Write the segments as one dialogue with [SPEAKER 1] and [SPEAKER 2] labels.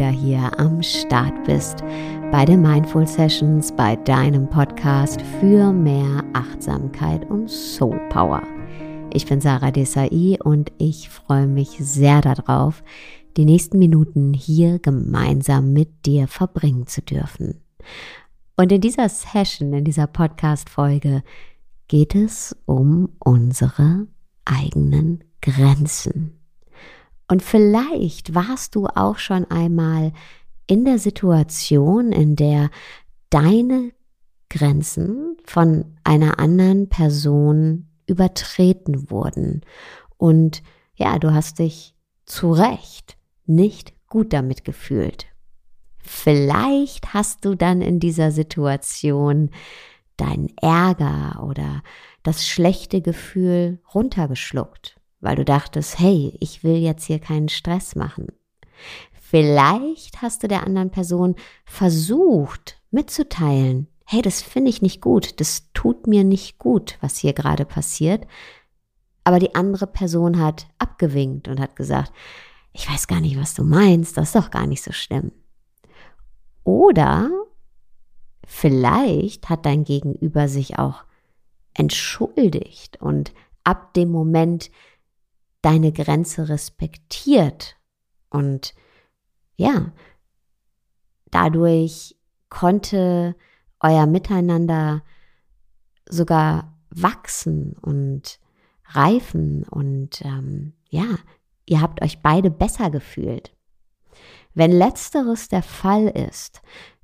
[SPEAKER 1] wieder hier am Start bist bei den Mindful Sessions, bei deinem Podcast für mehr Achtsamkeit und Soul Power. Ich bin Sarah Desai und ich freue mich sehr darauf, die nächsten Minuten hier gemeinsam mit dir verbringen zu dürfen. Und in dieser Session, in dieser Podcast-Folge geht es um unsere eigenen Grenzen. Und vielleicht warst du auch schon einmal in der Situation, in der deine Grenzen von einer anderen Person übertreten wurden. Und ja, du hast dich zu Recht nicht gut damit gefühlt. Vielleicht hast du dann in dieser Situation deinen Ärger oder das schlechte Gefühl runtergeschluckt weil du dachtest, hey, ich will jetzt hier keinen Stress machen. Vielleicht hast du der anderen Person versucht mitzuteilen, hey, das finde ich nicht gut, das tut mir nicht gut, was hier gerade passiert. Aber die andere Person hat abgewinkt und hat gesagt, ich weiß gar nicht, was du meinst, das ist doch gar nicht so schlimm. Oder vielleicht hat dein Gegenüber sich auch entschuldigt und ab dem Moment deine Grenze respektiert und ja, dadurch konnte euer Miteinander sogar wachsen und reifen und ähm, ja, ihr habt euch beide besser gefühlt. Wenn letzteres der Fall ist,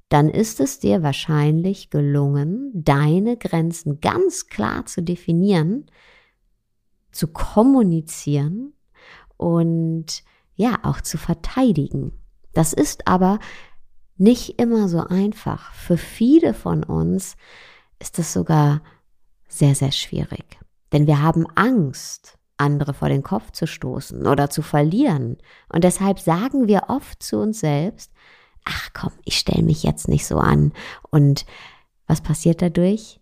[SPEAKER 1] dann ist es dir wahrscheinlich gelungen, deine Grenzen ganz klar zu definieren, zu kommunizieren und ja, auch zu verteidigen. Das ist aber nicht immer so einfach. Für viele von uns ist es sogar sehr, sehr schwierig. Denn wir haben Angst, andere vor den Kopf zu stoßen oder zu verlieren. Und deshalb sagen wir oft zu uns selbst, ach komm, ich stelle mich jetzt nicht so an. Und was passiert dadurch?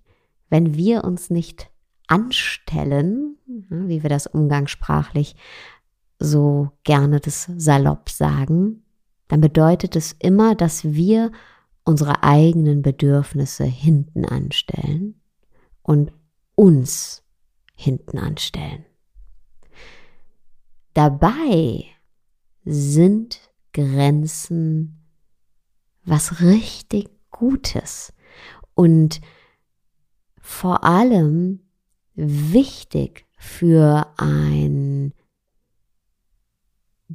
[SPEAKER 1] Wenn wir uns nicht anstellen, wie wir das umgangssprachlich so gerne das salopp sagen, dann bedeutet es immer, dass wir unsere eigenen Bedürfnisse hinten anstellen und uns hinten anstellen. Dabei sind Grenzen was richtig Gutes und vor allem wichtig für ein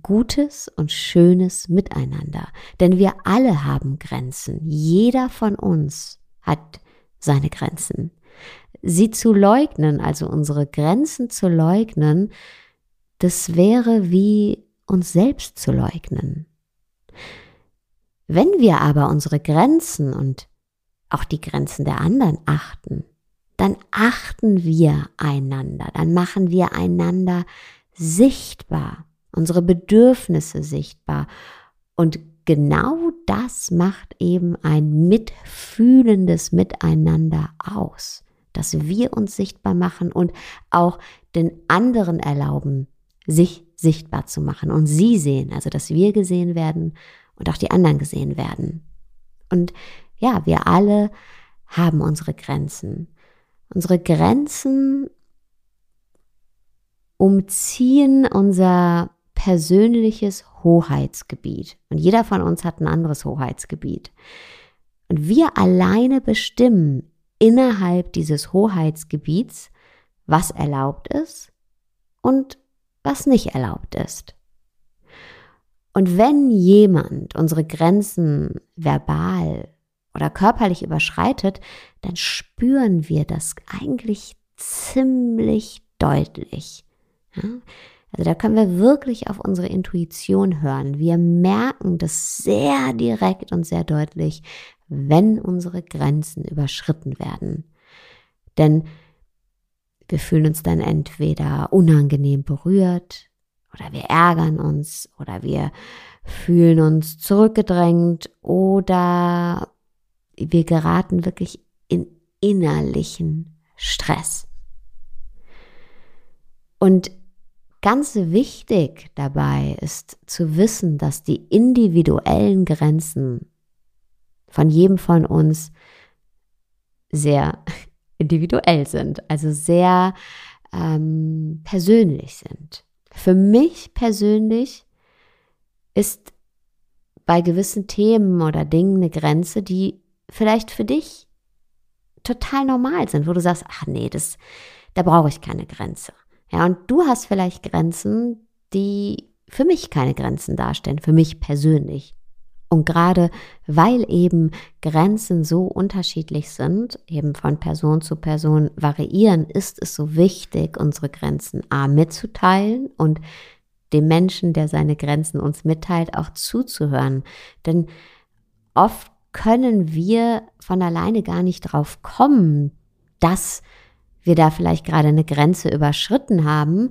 [SPEAKER 1] gutes und schönes Miteinander. Denn wir alle haben Grenzen. Jeder von uns hat seine Grenzen. Sie zu leugnen, also unsere Grenzen zu leugnen, das wäre wie uns selbst zu leugnen. Wenn wir aber unsere Grenzen und auch die Grenzen der anderen achten, dann achten wir einander, dann machen wir einander sichtbar, unsere Bedürfnisse sichtbar. Und genau das macht eben ein mitfühlendes Miteinander aus, dass wir uns sichtbar machen und auch den anderen erlauben, sich sichtbar zu machen und sie sehen, also dass wir gesehen werden und auch die anderen gesehen werden. Und ja, wir alle haben unsere Grenzen. Unsere Grenzen umziehen unser persönliches Hoheitsgebiet. Und jeder von uns hat ein anderes Hoheitsgebiet. Und wir alleine bestimmen innerhalb dieses Hoheitsgebiets, was erlaubt ist und was nicht erlaubt ist. Und wenn jemand unsere Grenzen verbal oder körperlich überschreitet, dann spüren wir das eigentlich ziemlich deutlich. Ja? Also da können wir wirklich auf unsere Intuition hören. Wir merken das sehr direkt und sehr deutlich, wenn unsere Grenzen überschritten werden. Denn wir fühlen uns dann entweder unangenehm berührt oder wir ärgern uns oder wir fühlen uns zurückgedrängt oder wir geraten wirklich in innerlichen Stress. Und Ganz wichtig dabei ist zu wissen, dass die individuellen Grenzen von jedem von uns sehr individuell sind, also sehr ähm, persönlich sind. Für mich persönlich ist bei gewissen Themen oder Dingen eine Grenze, die vielleicht für dich total normal sind, wo du sagst, ach nee, das, da brauche ich keine Grenze. Ja, und du hast vielleicht Grenzen, die für mich keine Grenzen darstellen, für mich persönlich. Und gerade weil eben Grenzen so unterschiedlich sind, eben von Person zu Person variieren, ist es so wichtig, unsere Grenzen A mitzuteilen und dem Menschen, der seine Grenzen uns mitteilt, auch zuzuhören. Denn oft können wir von alleine gar nicht drauf kommen, dass wir da vielleicht gerade eine Grenze überschritten haben,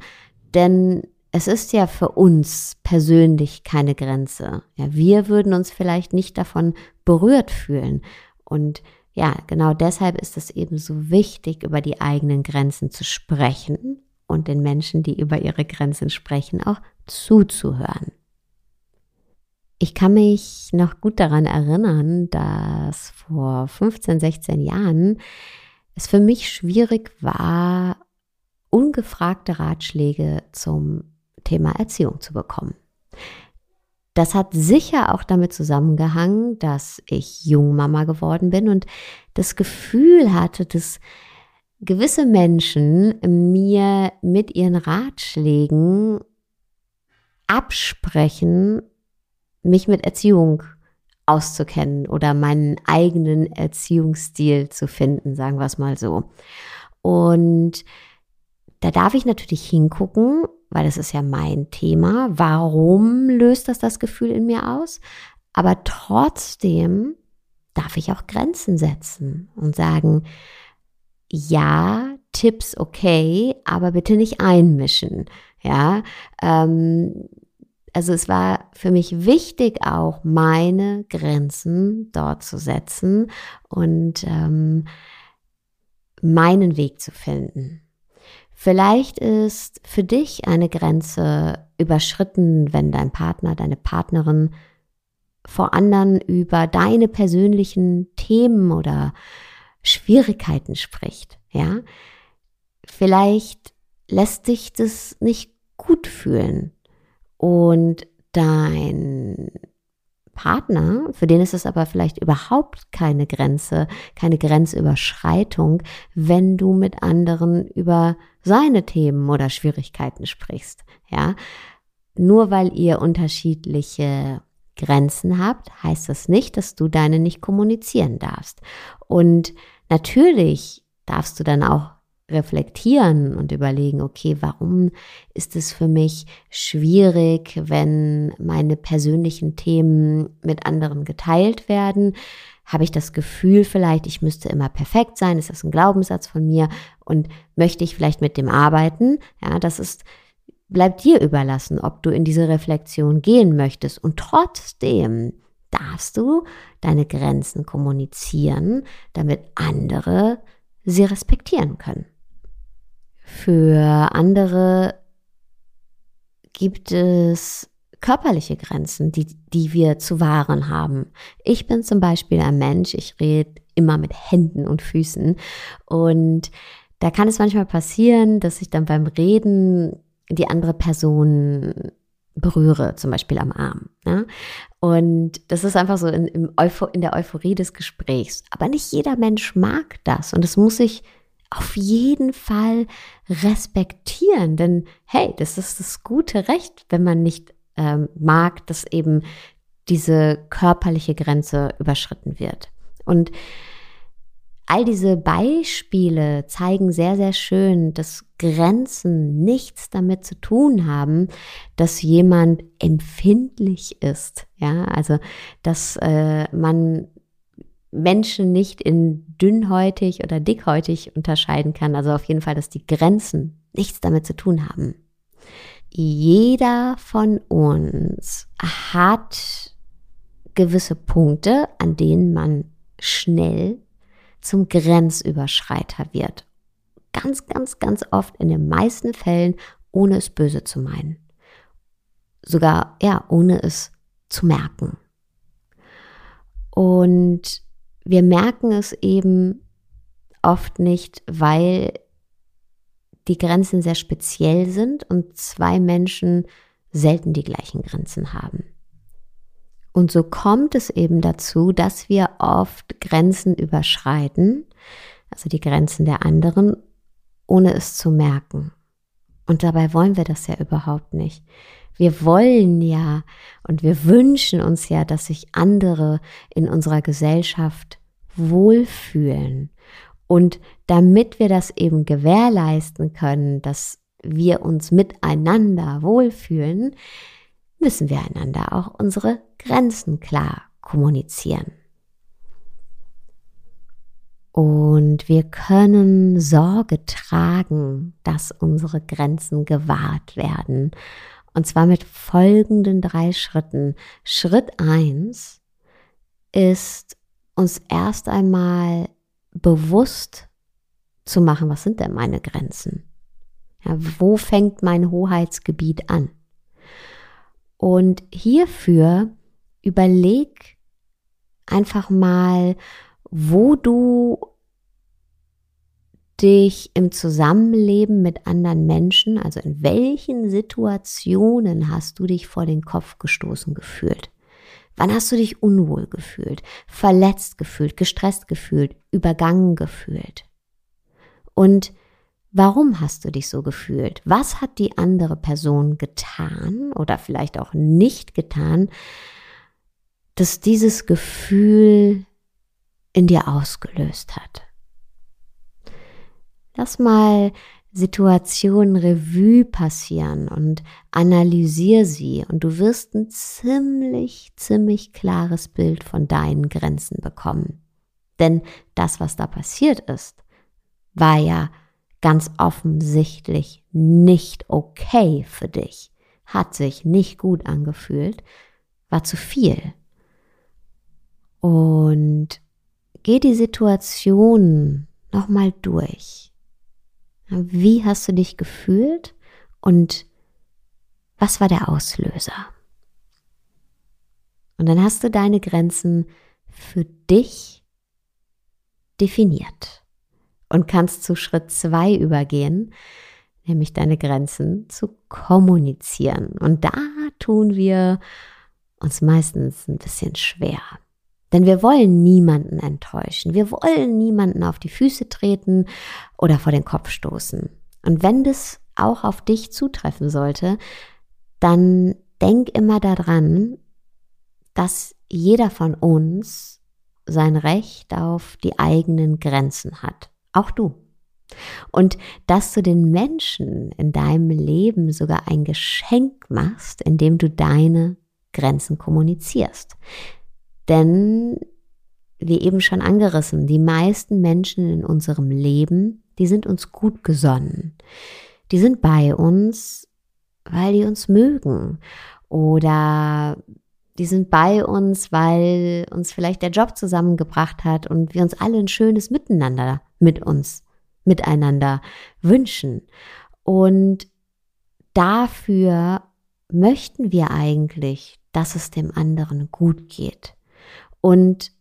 [SPEAKER 1] denn es ist ja für uns persönlich keine Grenze. Ja, wir würden uns vielleicht nicht davon berührt fühlen. Und ja, genau deshalb ist es eben so wichtig, über die eigenen Grenzen zu sprechen und den Menschen, die über ihre Grenzen sprechen, auch zuzuhören. Ich kann mich noch gut daran erinnern, dass vor 15, 16 Jahren es für mich schwierig war, ungefragte Ratschläge zum Thema Erziehung zu bekommen. Das hat sicher auch damit zusammengehangen, dass ich Jungmama geworden bin und das Gefühl hatte, dass gewisse Menschen mir mit ihren Ratschlägen absprechen, mich mit Erziehung auszukennen oder meinen eigenen Erziehungsstil zu finden, sagen wir es mal so. Und da darf ich natürlich hingucken, weil es ist ja mein Thema. Warum löst das das Gefühl in mir aus? Aber trotzdem darf ich auch Grenzen setzen und sagen, ja, Tipps okay, aber bitte nicht einmischen. Ja, ähm, also es war für mich wichtig auch meine Grenzen dort zu setzen und ähm, meinen Weg zu finden. Vielleicht ist für dich eine Grenze überschritten, wenn dein Partner, deine Partnerin vor anderen über deine persönlichen Themen oder Schwierigkeiten spricht, ja. Vielleicht lässt dich das nicht gut fühlen und dein Partner, für den ist es aber vielleicht überhaupt keine Grenze, keine Grenzüberschreitung, wenn du mit anderen über seine Themen oder Schwierigkeiten sprichst, ja. Nur weil ihr unterschiedliche Grenzen habt, heißt das nicht, dass du deine nicht kommunizieren darfst. Und natürlich darfst du dann auch reflektieren und überlegen, okay, warum ist es für mich schwierig, wenn meine persönlichen Themen mit anderen geteilt werden? Habe ich das Gefühl vielleicht, ich müsste immer perfekt sein? Ist das ein Glaubenssatz von mir? Und möchte ich vielleicht mit dem arbeiten? Ja, das ist, bleibt dir überlassen, ob du in diese Reflexion gehen möchtest. Und trotzdem darfst du deine Grenzen kommunizieren, damit andere sie respektieren können. Für andere gibt es körperliche Grenzen, die, die wir zu wahren haben. Ich bin zum Beispiel ein Mensch, ich rede immer mit Händen und Füßen und da kann es manchmal passieren, dass ich dann beim Reden die andere Person berühre, zum Beispiel am Arm. Ja? Und das ist einfach so in, in der Euphorie des Gesprächs. Aber nicht jeder Mensch mag das und es muss sich auf jeden Fall respektieren. Denn hey, das ist das gute Recht, wenn man nicht ähm, mag, dass eben diese körperliche Grenze überschritten wird. Und all diese Beispiele zeigen sehr, sehr schön, dass Grenzen nichts damit zu tun haben, dass jemand empfindlich ist. Ja, also, dass äh, man Menschen nicht in dünnhäutig oder dickhäutig unterscheiden kann. Also auf jeden Fall, dass die Grenzen nichts damit zu tun haben. Jeder von uns hat gewisse Punkte, an denen man schnell zum Grenzüberschreiter wird. Ganz, ganz, ganz oft in den meisten Fällen ohne es böse zu meinen. Sogar, ja, ohne es zu merken. Und wir merken es eben oft nicht, weil die Grenzen sehr speziell sind und zwei Menschen selten die gleichen Grenzen haben. Und so kommt es eben dazu, dass wir oft Grenzen überschreiten, also die Grenzen der anderen, ohne es zu merken. Und dabei wollen wir das ja überhaupt nicht. Wir wollen ja und wir wünschen uns ja, dass sich andere in unserer Gesellschaft wohlfühlen. Und damit wir das eben gewährleisten können, dass wir uns miteinander wohlfühlen, müssen wir einander auch unsere Grenzen klar kommunizieren. Und wir können Sorge tragen, dass unsere Grenzen gewahrt werden. Und zwar mit folgenden drei Schritten. Schritt eins ist uns erst einmal bewusst zu machen, was sind denn meine Grenzen? Ja, wo fängt mein Hoheitsgebiet an? Und hierfür überleg einfach mal, wo du dich im Zusammenleben mit anderen Menschen, also in welchen Situationen hast du dich vor den Kopf gestoßen gefühlt? Wann hast du dich unwohl gefühlt, verletzt gefühlt, gestresst gefühlt, übergangen gefühlt? Und warum hast du dich so gefühlt? Was hat die andere Person getan oder vielleicht auch nicht getan, dass dieses Gefühl in dir ausgelöst hat? Lass mal Situationen Revue passieren und analysier sie und du wirst ein ziemlich, ziemlich klares Bild von deinen Grenzen bekommen. Denn das, was da passiert ist, war ja ganz offensichtlich nicht okay für dich, hat sich nicht gut angefühlt, war zu viel. Und geh die Situation nochmal durch wie hast du dich gefühlt und was war der Auslöser? Und dann hast du deine Grenzen für dich definiert und kannst zu Schritt zwei übergehen, nämlich deine Grenzen zu kommunizieren. Und da tun wir uns meistens ein bisschen schwer. Denn wir wollen niemanden enttäuschen. Wir wollen niemanden auf die Füße treten oder vor den Kopf stoßen. Und wenn das auch auf dich zutreffen sollte, dann denk immer daran, dass jeder von uns sein Recht auf die eigenen Grenzen hat. Auch du. Und dass du den Menschen in deinem Leben sogar ein Geschenk machst, indem du deine Grenzen kommunizierst. Denn, wie eben schon angerissen, die meisten Menschen in unserem Leben, die sind uns gut gesonnen. Die sind bei uns, weil die uns mögen. Oder die sind bei uns, weil uns vielleicht der Job zusammengebracht hat und wir uns alle ein schönes Miteinander mit uns, miteinander wünschen. Und dafür möchten wir eigentlich, dass es dem anderen gut geht. Und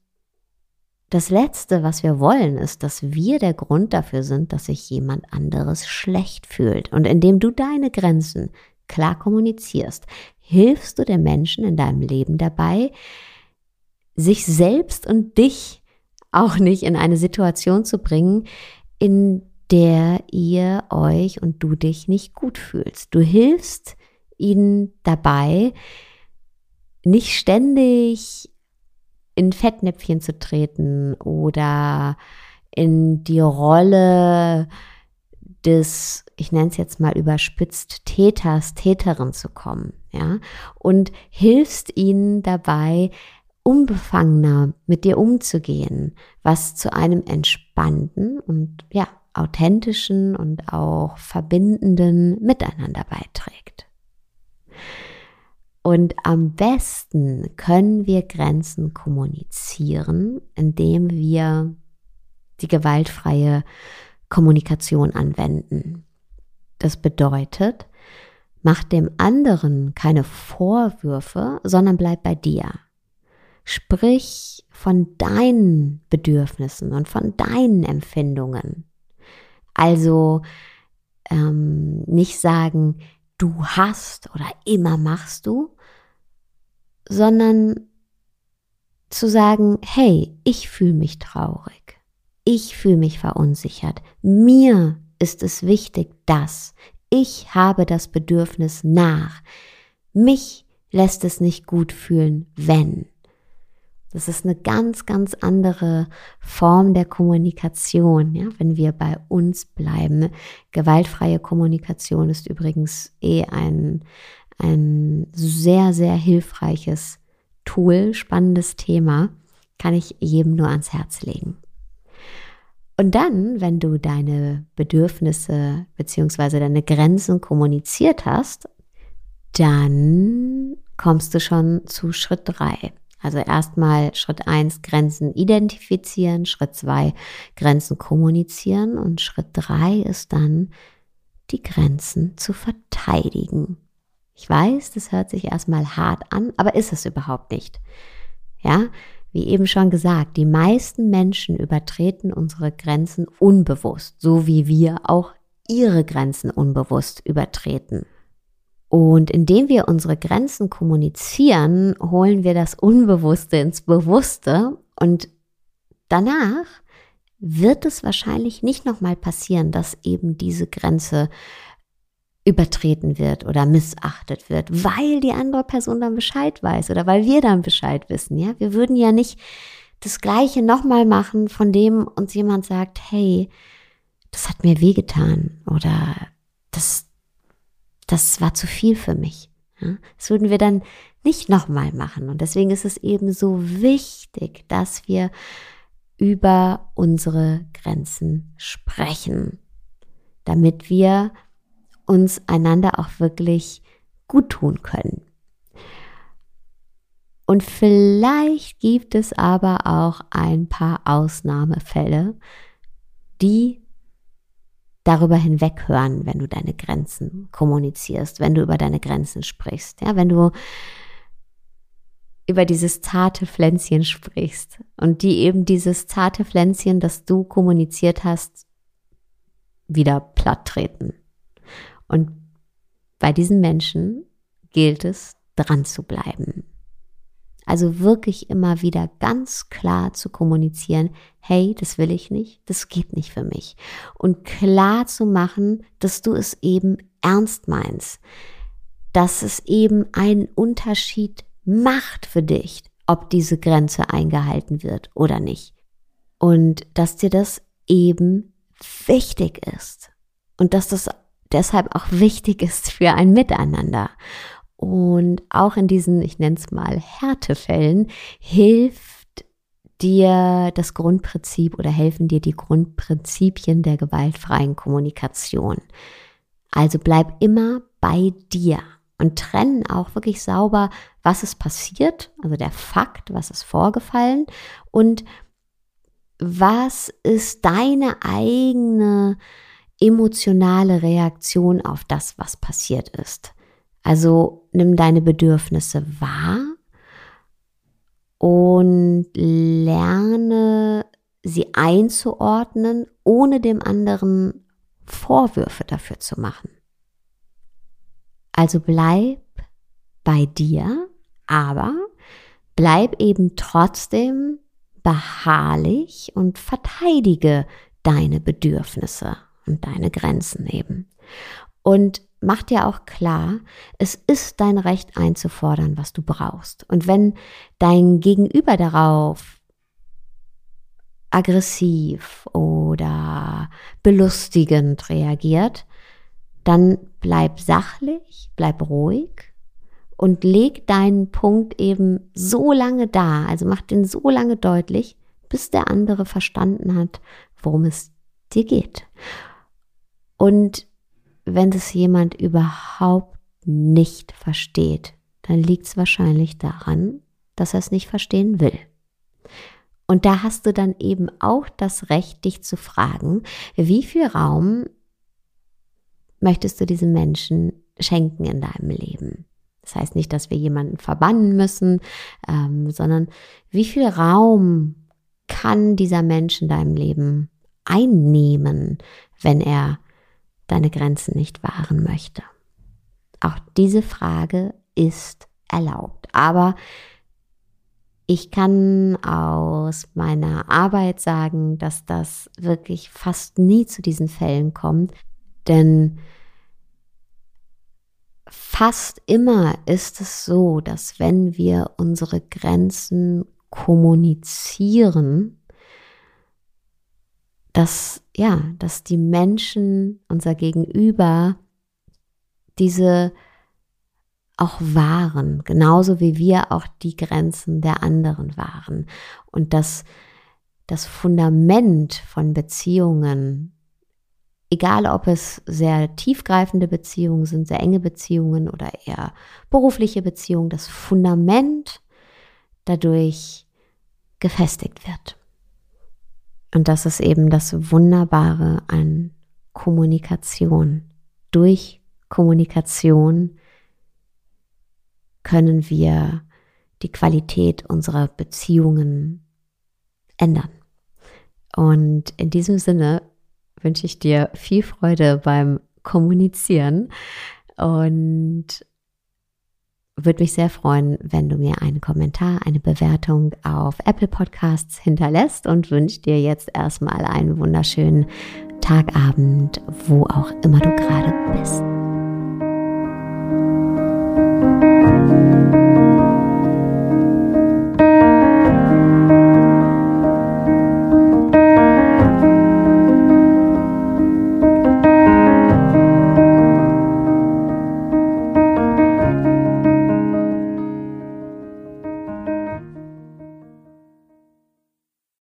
[SPEAKER 1] das Letzte, was wir wollen, ist, dass wir der Grund dafür sind, dass sich jemand anderes schlecht fühlt. Und indem du deine Grenzen klar kommunizierst, hilfst du den Menschen in deinem Leben dabei, sich selbst und dich auch nicht in eine Situation zu bringen, in der ihr euch und du dich nicht gut fühlst. Du hilfst ihnen dabei, nicht ständig in Fettnäpfchen zu treten oder in die Rolle des, ich nenne es jetzt mal überspitzt, Täters, Täterin zu kommen, ja, und hilfst ihnen dabei, unbefangener mit dir umzugehen, was zu einem entspannten und ja, authentischen und auch verbindenden Miteinander beiträgt. Und am besten können wir Grenzen kommunizieren, indem wir die gewaltfreie Kommunikation anwenden. Das bedeutet, Mach dem anderen keine Vorwürfe, sondern bleib bei dir. Sprich von deinen Bedürfnissen und von deinen Empfindungen. Also ähm, nicht sagen, du hast oder immer machst du, sondern zu sagen, hey, ich fühle mich traurig, ich fühle mich verunsichert, mir ist es wichtig, dass ich habe das Bedürfnis nach, mich lässt es nicht gut fühlen, wenn. Das ist eine ganz, ganz andere Form der Kommunikation, ja, wenn wir bei uns bleiben. Gewaltfreie Kommunikation ist übrigens eh ein, ein sehr, sehr hilfreiches Tool, spannendes Thema, kann ich jedem nur ans Herz legen. Und dann, wenn du deine Bedürfnisse beziehungsweise deine Grenzen kommuniziert hast, dann kommst du schon zu Schritt drei. Also erstmal Schritt eins Grenzen identifizieren, Schritt zwei Grenzen kommunizieren und Schritt drei ist dann die Grenzen zu verteidigen. Ich weiß, das hört sich erstmal hart an, aber ist es überhaupt nicht. Ja, wie eben schon gesagt, die meisten Menschen übertreten unsere Grenzen unbewusst, so wie wir auch ihre Grenzen unbewusst übertreten. Und indem wir unsere Grenzen kommunizieren, holen wir das Unbewusste ins Bewusste und danach wird es wahrscheinlich nicht nochmal passieren, dass eben diese Grenze übertreten wird oder missachtet wird, weil die andere Person dann Bescheid weiß oder weil wir dann Bescheid wissen. Ja, wir würden ja nicht das Gleiche nochmal machen, von dem uns jemand sagt, hey, das hat mir wehgetan oder das, das war zu viel für mich. Ja, das würden wir dann nicht nochmal machen. Und deswegen ist es eben so wichtig, dass wir über unsere Grenzen sprechen, damit wir uns einander auch wirklich gut tun können. Und vielleicht gibt es aber auch ein paar Ausnahmefälle, die darüber hinweghören, wenn du deine Grenzen kommunizierst, wenn du über deine Grenzen sprichst. Ja, wenn du über dieses zarte Pflänzchen sprichst und die eben dieses zarte Pflänzchen, das du kommuniziert hast, wieder platt treten. Und bei diesen Menschen gilt es, dran zu bleiben. Also wirklich immer wieder ganz klar zu kommunizieren, hey, das will ich nicht, das geht nicht für mich. Und klar zu machen, dass du es eben ernst meinst, dass es eben einen Unterschied macht für dich, ob diese Grenze eingehalten wird oder nicht. Und dass dir das eben wichtig ist. Und dass das deshalb auch wichtig ist für ein Miteinander. Und auch in diesen, ich nenne es mal Härtefällen, hilft dir das Grundprinzip oder helfen dir die Grundprinzipien der gewaltfreien Kommunikation. Also bleib immer bei dir und trennen auch wirklich sauber, was ist passiert, also der Fakt, was ist vorgefallen und was ist deine eigene emotionale Reaktion auf das, was passiert ist. Also nimm deine Bedürfnisse wahr und lerne sie einzuordnen, ohne dem anderen Vorwürfe dafür zu machen. Also bleib bei dir, aber bleib eben trotzdem beharrlich und verteidige deine Bedürfnisse und deine Grenzen eben. Und mach dir auch klar, es ist dein Recht einzufordern, was du brauchst. Und wenn dein Gegenüber darauf aggressiv oder belustigend reagiert, dann bleib sachlich, bleib ruhig und leg deinen Punkt eben so lange da, also mach den so lange deutlich, bis der andere verstanden hat, worum es dir geht. Und wenn es jemand überhaupt nicht versteht, dann liegt es wahrscheinlich daran, dass er es nicht verstehen will. Und da hast du dann eben auch das Recht, dich zu fragen, wie viel Raum möchtest du diesem Menschen schenken in deinem Leben. Das heißt nicht, dass wir jemanden verbannen müssen, ähm, sondern wie viel Raum kann dieser Mensch in deinem Leben einnehmen, wenn er deine Grenzen nicht wahren möchte? Auch diese Frage ist erlaubt. Aber ich kann aus meiner Arbeit sagen, dass das wirklich fast nie zu diesen Fällen kommt, denn fast immer ist es so, dass wenn wir unsere Grenzen kommunizieren, dass ja, dass die Menschen, unser Gegenüber, diese auch wahren, genauso wie wir auch die Grenzen der anderen wahren. Und dass das Fundament von Beziehungen, egal ob es sehr tiefgreifende Beziehungen sind, sehr enge Beziehungen oder eher berufliche Beziehungen, das Fundament dadurch gefestigt wird. Und das ist eben das Wunderbare an Kommunikation. Durch Kommunikation können wir die Qualität unserer Beziehungen ändern. Und in diesem Sinne wünsche ich dir viel Freude beim Kommunizieren und würde mich sehr freuen, wenn du mir einen Kommentar, eine Bewertung auf Apple Podcasts hinterlässt und wünsche dir jetzt erstmal einen wunderschönen Tagabend, wo auch immer du gerade bist.